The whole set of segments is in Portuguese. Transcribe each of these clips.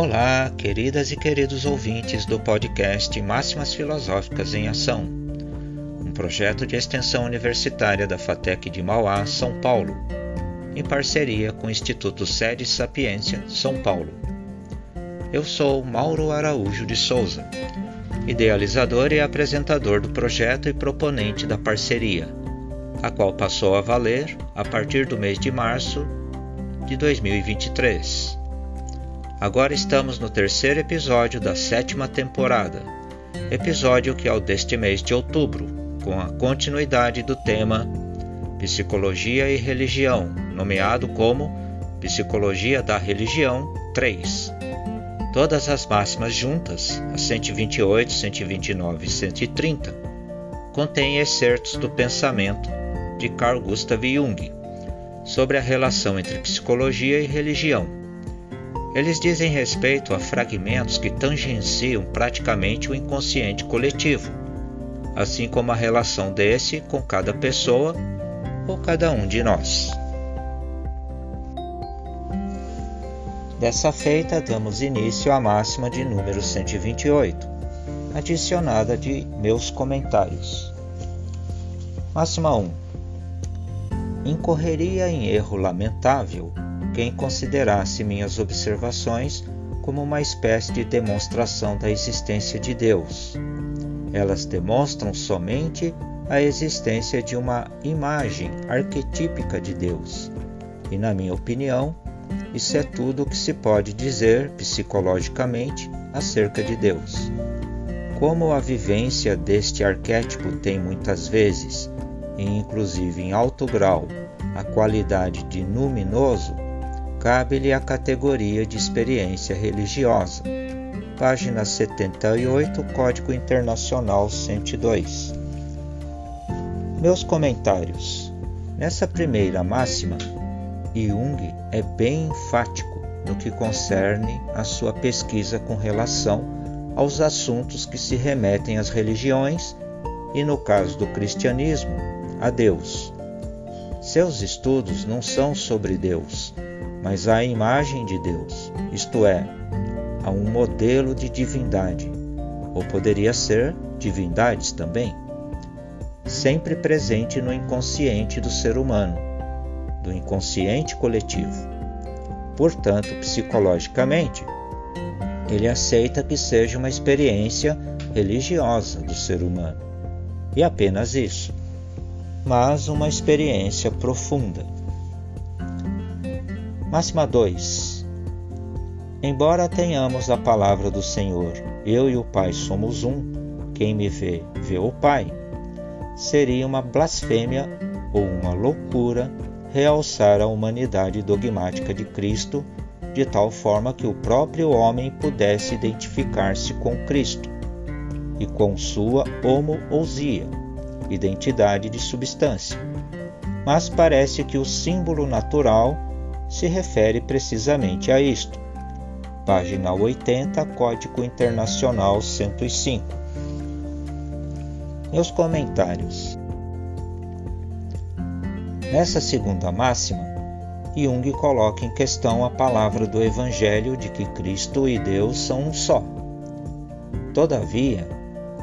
Olá, queridas e queridos ouvintes do podcast Máximas Filosóficas em Ação, um projeto de extensão universitária da FATEC de Mauá, São Paulo, em parceria com o Instituto Sede Sapiência, São Paulo. Eu sou Mauro Araújo de Souza, idealizador e apresentador do projeto e proponente da parceria, a qual passou a valer a partir do mês de março de 2023. Agora estamos no terceiro episódio da sétima temporada, episódio que é o deste mês de outubro, com a continuidade do tema Psicologia e Religião, nomeado como Psicologia da Religião 3. Todas as máximas juntas, as 128, 129 e 130, contêm excertos do pensamento de Carl Gustav Jung sobre a relação entre psicologia e religião eles dizem respeito a fragmentos que tangenciam praticamente o inconsciente coletivo, assim como a relação desse com cada pessoa ou cada um de nós. Dessa feita, damos início à máxima de número 128, adicionada de meus comentários. Máxima 1. Incorreria em erro lamentável quem considerasse minhas observações como uma espécie de demonstração da existência de Deus. Elas demonstram somente a existência de uma imagem arquetípica de Deus. E, na minha opinião, isso é tudo o que se pode dizer psicologicamente acerca de Deus. Como a vivência deste arquétipo tem muitas vezes, e inclusive em alto grau, a qualidade de luminoso, cabe-lhe a categoria de experiência religiosa. Página 78, Código Internacional 102. Meus comentários. Nessa primeira máxima, Jung é bem enfático no que concerne a sua pesquisa com relação aos assuntos que se remetem às religiões e, no caso do cristianismo, a Deus. Seus estudos não são sobre Deus, mas à imagem de Deus, isto é, a um modelo de divindade, ou poderia ser divindades também, sempre presente no inconsciente do ser humano, do inconsciente coletivo. Portanto, psicologicamente, ele aceita que seja uma experiência religiosa do ser humano, e apenas isso, mas uma experiência profunda Máxima 2. Embora tenhamos a palavra do Senhor, eu e o Pai somos um, quem me vê, vê o Pai, seria uma blasfêmia ou uma loucura realçar a humanidade dogmática de Cristo de tal forma que o próprio homem pudesse identificar-se com Cristo e com sua homoousia, identidade de substância. Mas parece que o símbolo natural se refere precisamente a isto. Página 80, Código Internacional 105. Meus comentários. Nessa segunda máxima, Jung coloca em questão a palavra do Evangelho de que Cristo e Deus são um só. Todavia,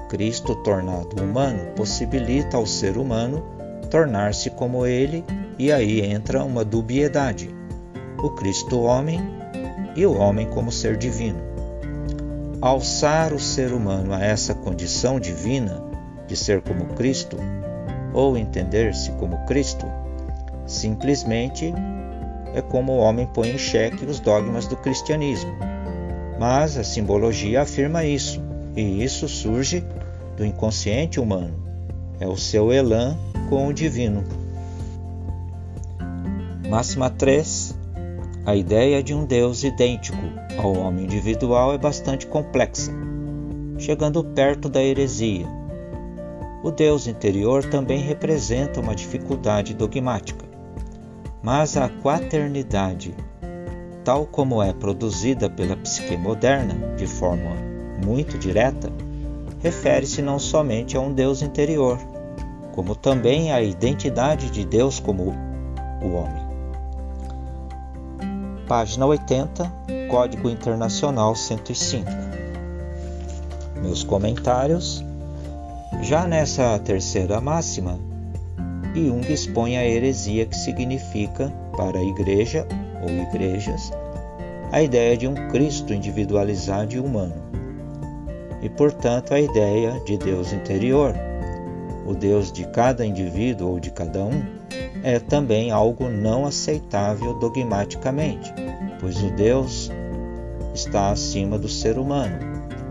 Cristo tornado humano possibilita ao ser humano tornar-se como ele, e aí entra uma dubiedade o Cristo homem e o homem como ser divino. Alçar o ser humano a essa condição divina de ser como Cristo, ou entender-se como Cristo, simplesmente é como o homem põe em xeque os dogmas do cristianismo. Mas a simbologia afirma isso, e isso surge do inconsciente humano. É o seu elan com o divino. Máxima 3 a ideia de um Deus idêntico ao homem individual é bastante complexa, chegando perto da heresia. O Deus interior também representa uma dificuldade dogmática, mas a quaternidade, tal como é produzida pela psique moderna de forma muito direta, refere-se não somente a um Deus interior, como também à identidade de Deus como o homem página 80, Código Internacional 105. Meus comentários. Já nessa terceira máxima, Jung expõe a heresia que significa, para a igreja ou igrejas, a ideia de um Cristo individualizado e humano, e portanto a ideia de Deus interior, o Deus de cada indivíduo ou de cada um, é também algo não aceitável dogmaticamente, pois o Deus está acima do ser humano,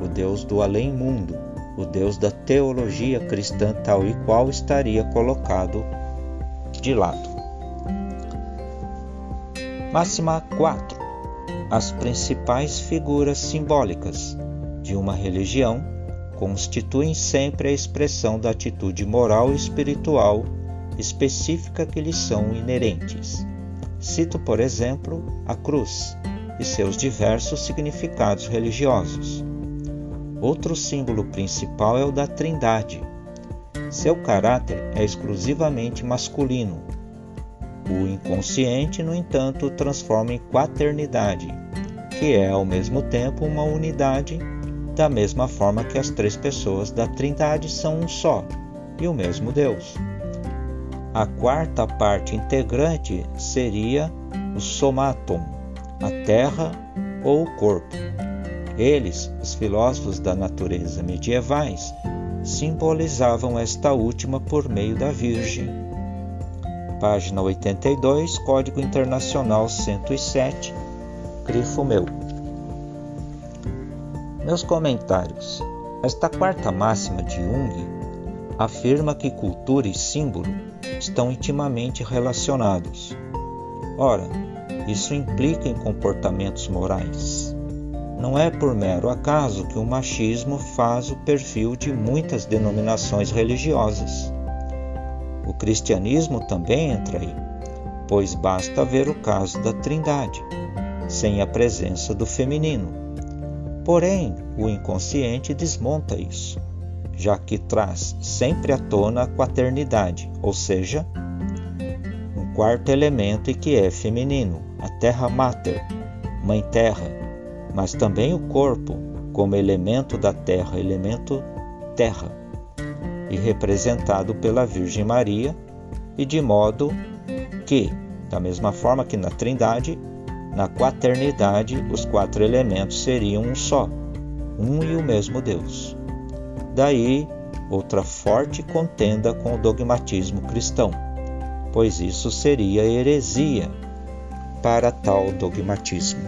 o Deus do além-mundo, o Deus da teologia cristã tal e qual estaria colocado de lado. Máxima 4. As principais figuras simbólicas de uma religião constituem sempre a expressão da atitude moral e espiritual específica que lhes são inerentes. Cito, por exemplo, a cruz e seus diversos significados religiosos. Outro símbolo principal é o da Trindade. Seu caráter é exclusivamente masculino. O inconsciente, no entanto, transforma em quaternidade, que é ao mesmo tempo uma unidade, da mesma forma que as três pessoas da Trindade são um só e o mesmo Deus. A quarta parte integrante seria o somatum, a terra ou o corpo. Eles, os filósofos da natureza medievais, simbolizavam esta última por meio da Virgem. Página 82, Código Internacional 107, grifo meu. Meus comentários. Esta quarta máxima de Jung afirma que cultura e símbolo estão intimamente relacionados. Ora, isso implica em comportamentos morais. Não é por mero acaso que o machismo faz o perfil de muitas denominações religiosas. O cristianismo também entra aí, pois basta ver o caso da Trindade, sem a presença do feminino. Porém, o inconsciente desmonta isso já que traz sempre à tona a quaternidade, ou seja, um quarto elemento e que é feminino, a terra mater, mãe terra, mas também o corpo como elemento da terra, elemento terra, e representado pela Virgem Maria, e de modo que, da mesma forma que na Trindade, na quaternidade os quatro elementos seriam um só, um e o mesmo Deus. Daí outra forte contenda com o dogmatismo cristão, pois isso seria heresia para tal dogmatismo.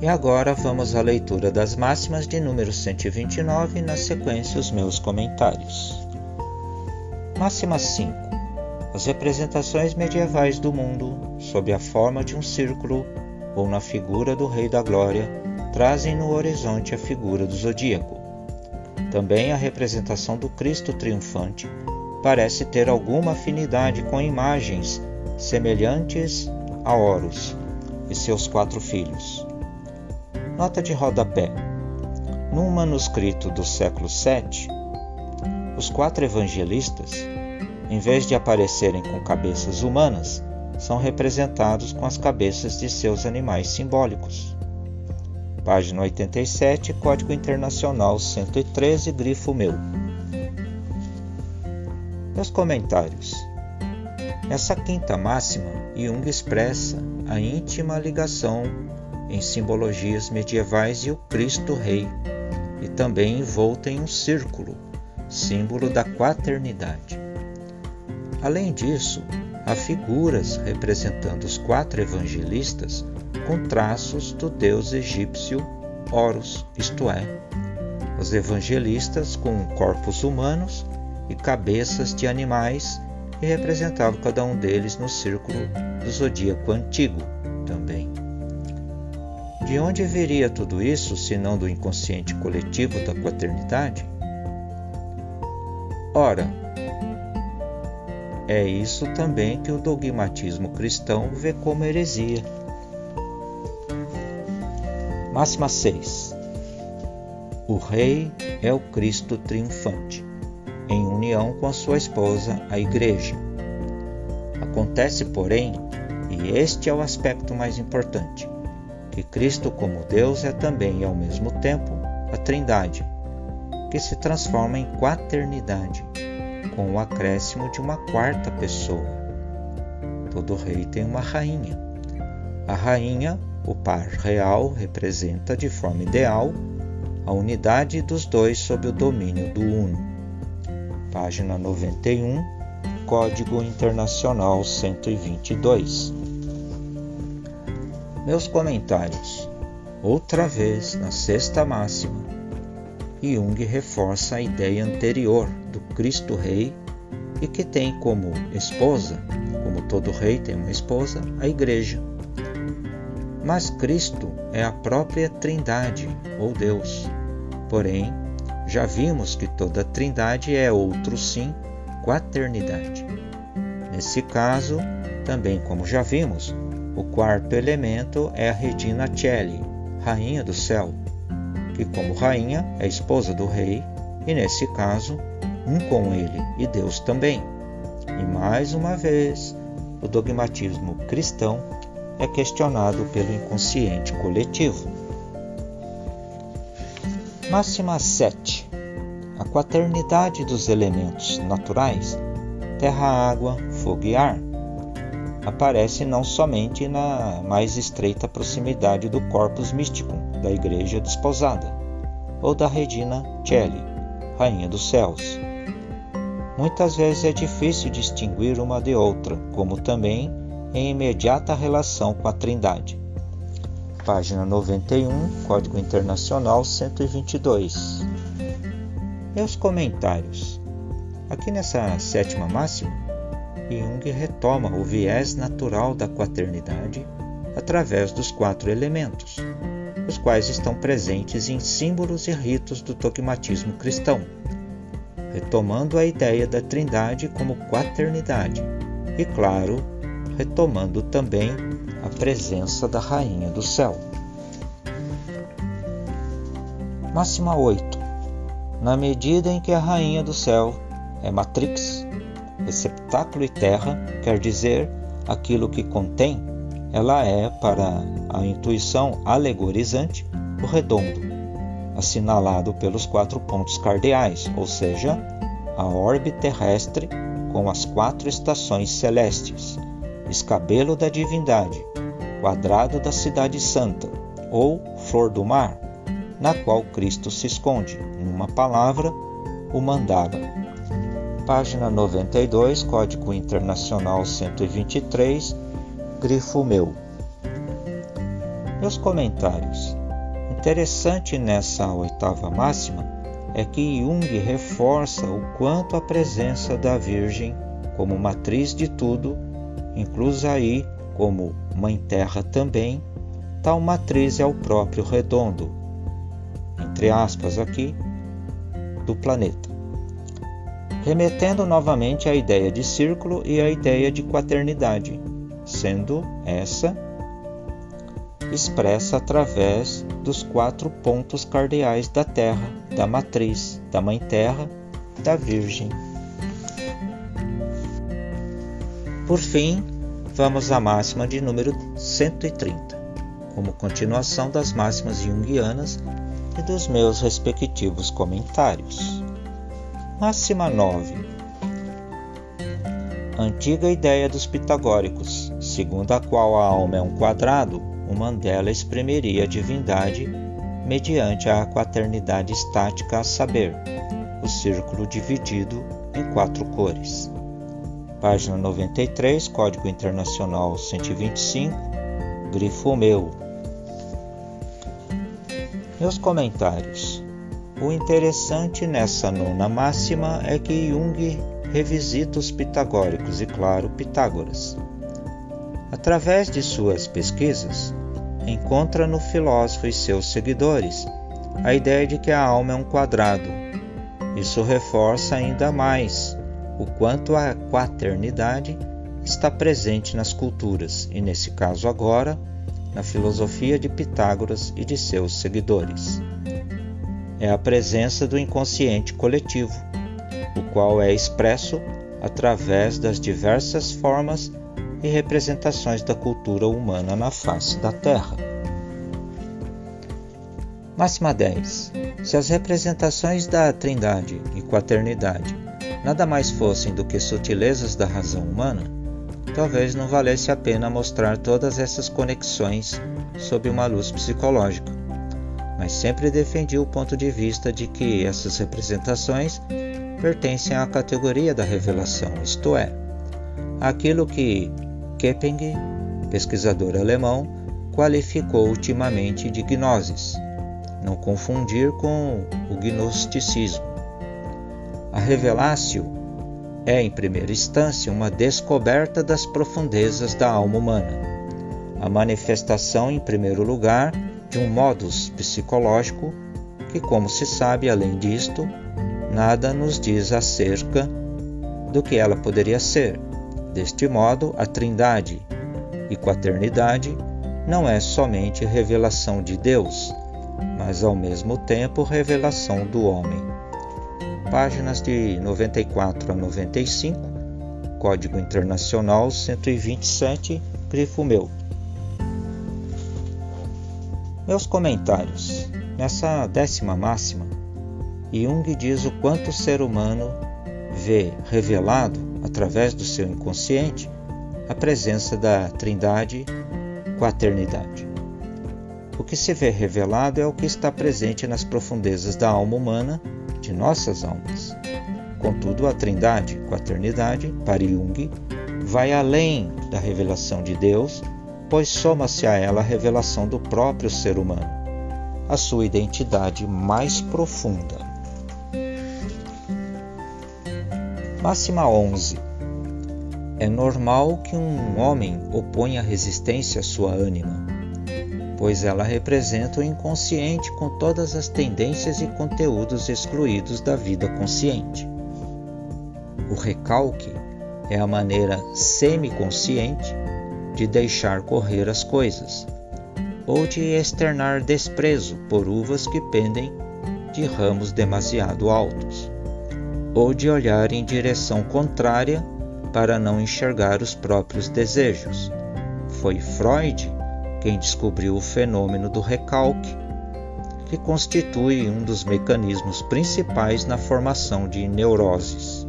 E agora vamos à leitura das máximas de número 129 e na sequência os meus comentários. Máxima 5. As representações medievais do mundo sob a forma de um círculo ou na figura do Rei da Glória trazem no horizonte a figura do zodíaco. Também a representação do Cristo triunfante parece ter alguma afinidade com imagens semelhantes a Horus e seus quatro filhos. Nota de rodapé: Num manuscrito do século VII, os quatro evangelistas, em vez de aparecerem com cabeças humanas, são representados com as cabeças de seus animais simbólicos. Página 87, Código Internacional 113, grifo meu. Meus comentários. Nessa quinta máxima, Jung expressa a íntima ligação em simbologias medievais e o Cristo Rei, e também envolta em um círculo, símbolo da quaternidade. Além disso, há figuras representando os quatro evangelistas com traços do deus egípcio Horus, isto é, os evangelistas com corpos humanos e cabeças de animais e representavam cada um deles no círculo do zodíaco antigo também. De onde viria tudo isso, se não do inconsciente coletivo da quaternidade? Ora, é isso também que o dogmatismo cristão vê como heresia Máxima 6. O Rei é o Cristo triunfante, em união com a sua esposa, a Igreja. Acontece, porém, E este é o aspecto mais importante: que Cristo, como Deus, é também e ao mesmo tempo a Trindade, que se transforma em quaternidade, com o acréscimo de uma quarta pessoa. Todo rei tem uma rainha. A rainha, o par real, representa de forma ideal a unidade dos dois sob o domínio do Uno. Página 91, Código Internacional 122. Meus comentários. Outra vez, na sexta máxima, Jung reforça a ideia anterior do Cristo Rei e que tem como esposa, como todo rei tem uma esposa, a Igreja. Mas Cristo é a própria Trindade, ou Deus. Porém, já vimos que toda Trindade é outro sim, quaternidade. Nesse caso, também como já vimos, o quarto elemento é a Regina Celli, rainha do céu, que como rainha é esposa do rei e nesse caso, um com ele e Deus também. E mais uma vez, o dogmatismo cristão é questionado pelo inconsciente coletivo. Máxima 7. A quaternidade dos elementos naturais, terra, água, fogo e ar, aparece não somente na mais estreita proximidade do corpus místico da Igreja desposada, ou da Regina Celli, Rainha dos Céus. Muitas vezes é difícil distinguir uma de outra, como também em imediata relação com a Trindade. Página 91, Código Internacional 122. Meus comentários. Aqui nessa sétima máxima, Jung retoma o viés natural da quaternidade através dos quatro elementos, os quais estão presentes em símbolos e ritos do dogmatismo cristão, retomando a ideia da Trindade como quaternidade e, claro, retomando também a presença da Rainha do Céu. Máxima 8. Na medida em que a Rainha do Céu é matrix, receptáculo e terra, quer dizer aquilo que contém, ela é, para a intuição alegorizante, o redondo, assinalado pelos quatro pontos cardeais, ou seja, a orbe terrestre com as quatro estações celestes, escabelo da divindade, quadrado da cidade santa, ou flor do mar, na qual Cristo se esconde, numa palavra, o mandala. Página 92, Código Internacional 123, grifo meu. Meus comentários. Interessante nessa oitava máxima é que Jung reforça o quanto a presença da Virgem como matriz de tudo inclusa aí como Mãe Terra também, tal matriz é o próprio redondo, entre aspas aqui, do planeta. Remetendo novamente à ideia de círculo e à ideia de quaternidade, sendo essa expressa através dos quatro pontos cardeais da Terra, da matriz, da Mãe Terra, da Virgem Por fim, vamos à máxima de número 130, como continuação das máximas junguianas e dos meus respectivos comentários. Máxima 9. Antiga ideia dos pitagóricos, segundo a qual a alma é um quadrado, o Mandela exprimiria a divindade mediante a quaternidade estática a saber, o círculo dividido em quatro cores página 93, Código Internacional 125, grifo meu. Meus comentários. O interessante nessa nona máxima é que Jung revisita os pitagóricos e, claro, Pitágoras. Através de suas pesquisas, encontra no filósofo e seus seguidores a ideia de que a alma é um quadrado. Isso reforça ainda mais o quanto a quaternidade está presente nas culturas e, nesse caso agora, na filosofia de Pitágoras e de seus seguidores. É a presença do inconsciente coletivo, o qual é expresso através das diversas formas e representações da cultura humana na face da Terra. Máxima 10. Se as representações da Trindade e Quaternidade nada mais fossem do que sutilezas da razão humana, talvez não valesse a pena mostrar todas essas conexões sob uma luz psicológica. Mas sempre defendi o ponto de vista de que essas representações pertencem à categoria da revelação, isto é, aquilo que Kepping, pesquisador alemão, qualificou ultimamente de gnosis, não confundir com o gnosticismo. A revelácio é, em primeira instância, uma descoberta das profundezas da alma humana, a manifestação, em primeiro lugar, de um modus psicológico que, como se sabe, além disto, nada nos diz acerca do que ela poderia ser. Deste modo, a Trindade e Quaternidade não é somente revelação de Deus, mas ao mesmo tempo revelação do homem. Páginas de 94 a 95, Código Internacional 127, grifo meu. Meus comentários. Nessa décima máxima, Jung diz o quanto o ser humano vê revelado, através do seu inconsciente, a presença da Trindade, Quaternidade. O que se vê revelado é o que está presente nas profundezas da alma humana, de nossas almas. Contudo, a Trindade, Quaternidade, para Jung, vai além da revelação de Deus, pois soma-se a ela a revelação do próprio ser humano, a sua identidade mais profunda. Máxima 11. É normal que um homem oponha resistência à sua ânima pois ela representa o inconsciente com todas as tendências e conteúdos excluídos da vida consciente. O recalque é a maneira semiconsciente de deixar correr as coisas, ou de externar desprezo por uvas que pendem de ramos demasiado altos, ou de olhar em direção contrária para não enxergar os próprios desejos. Foi Freud quem descobriu o fenômeno do recalque, que constitui um dos mecanismos principais na formação de neuroses.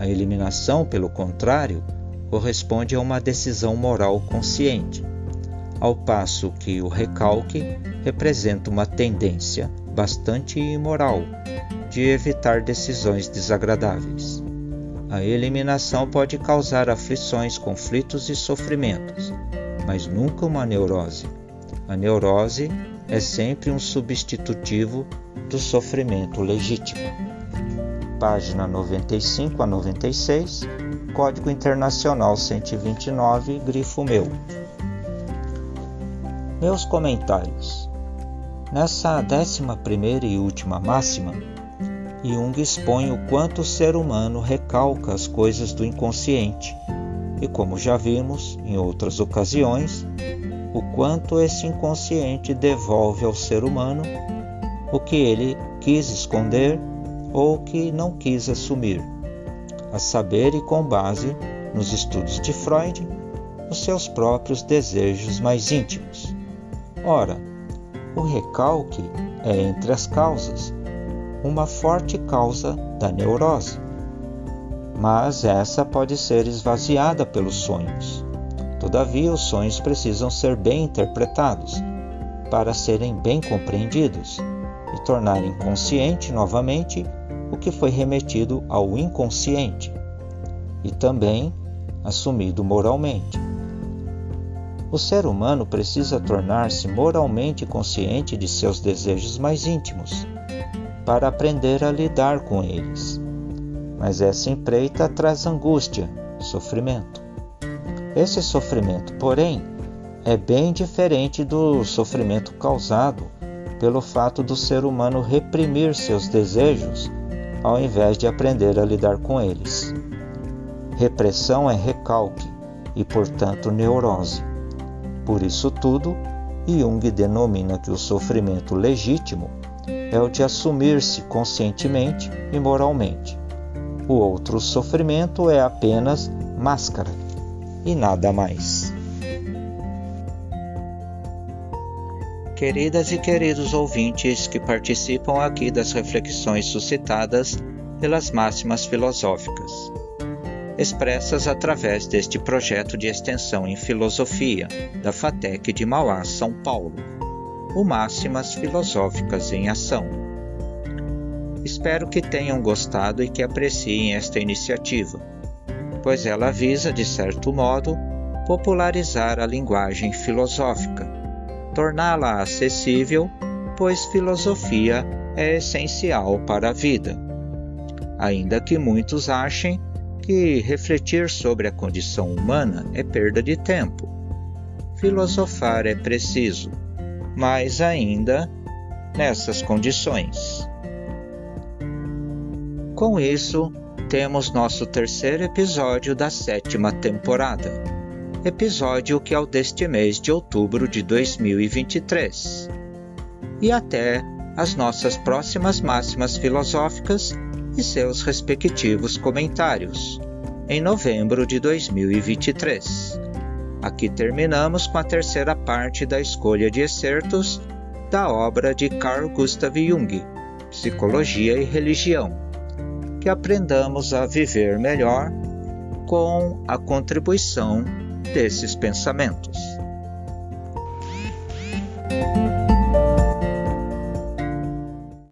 A eliminação, pelo contrário, corresponde a uma decisão moral consciente, ao passo que o recalque representa uma tendência bastante imoral de evitar decisões desagradáveis. A eliminação pode causar aflições, conflitos e sofrimentos, mas nunca uma neurose. A neurose é sempre um substitutivo do sofrimento legítimo. Página 95 a 96, Código Internacional 129, grifo meu. Meus comentários. Nessa décima primeira e última máxima, Jung expõe o quanto o ser humano recalca as coisas do inconsciente e como já vimos em outras ocasiões, o quanto esse inconsciente devolve ao ser humano o que ele quis esconder ou que não quis assumir, a saber e com base nos estudos de Freud, os seus próprios desejos mais íntimos. Ora, o recalque é, entre as causas, uma forte causa da neurose mas essa pode ser esvaziada pelos sonhos. Todavia, os sonhos precisam ser bem interpretados para serem bem compreendidos e tornarem consciente novamente o que foi remetido ao inconsciente e também assumido moralmente. O ser humano precisa tornar-se moralmente consciente de seus desejos mais íntimos para aprender a lidar com eles mas essa empreita traz angústia, sofrimento. Esse sofrimento, porém, é bem diferente do sofrimento causado pelo fato do ser humano reprimir seus desejos ao invés de aprender a lidar com eles. Repressão é recalque e, portanto, neurose. Por isso tudo, Jung denomina que o sofrimento legítimo é o de assumir-se conscientemente e moralmente. O outro sofrimento é apenas máscara. e nada mais. Queridas e queridos ouvintes que participam aqui das reflexões suscitadas pelas máximas filosóficas, expressas através deste projeto de extensão em filosofia da FATEC de Mauá, São Paulo, o Máximas Filosóficas em Ação. Espero que tenham gostado e que apreciem esta iniciativa, pois ela visa, de certo modo, popularizar a linguagem filosófica, torná-la acessível, pois filosofia é essencial para a vida. Ainda que muitos achem que refletir sobre a condição humana é perda de tempo. Filosofar é preciso, mas ainda nessas condições. Com isso, temos nosso terceiro episódio da sétima temporada, episódio que é o deste mês de outubro de 2023. E até as nossas próximas máximas filosóficas e seus respectivos comentários, em novembro de 2023. Aqui terminamos com a terceira parte da escolha de excertos da obra de Carl Gustav Jung, Psicologia e Religião. Que aprendamos a viver melhor com a contribuição desses pensamentos.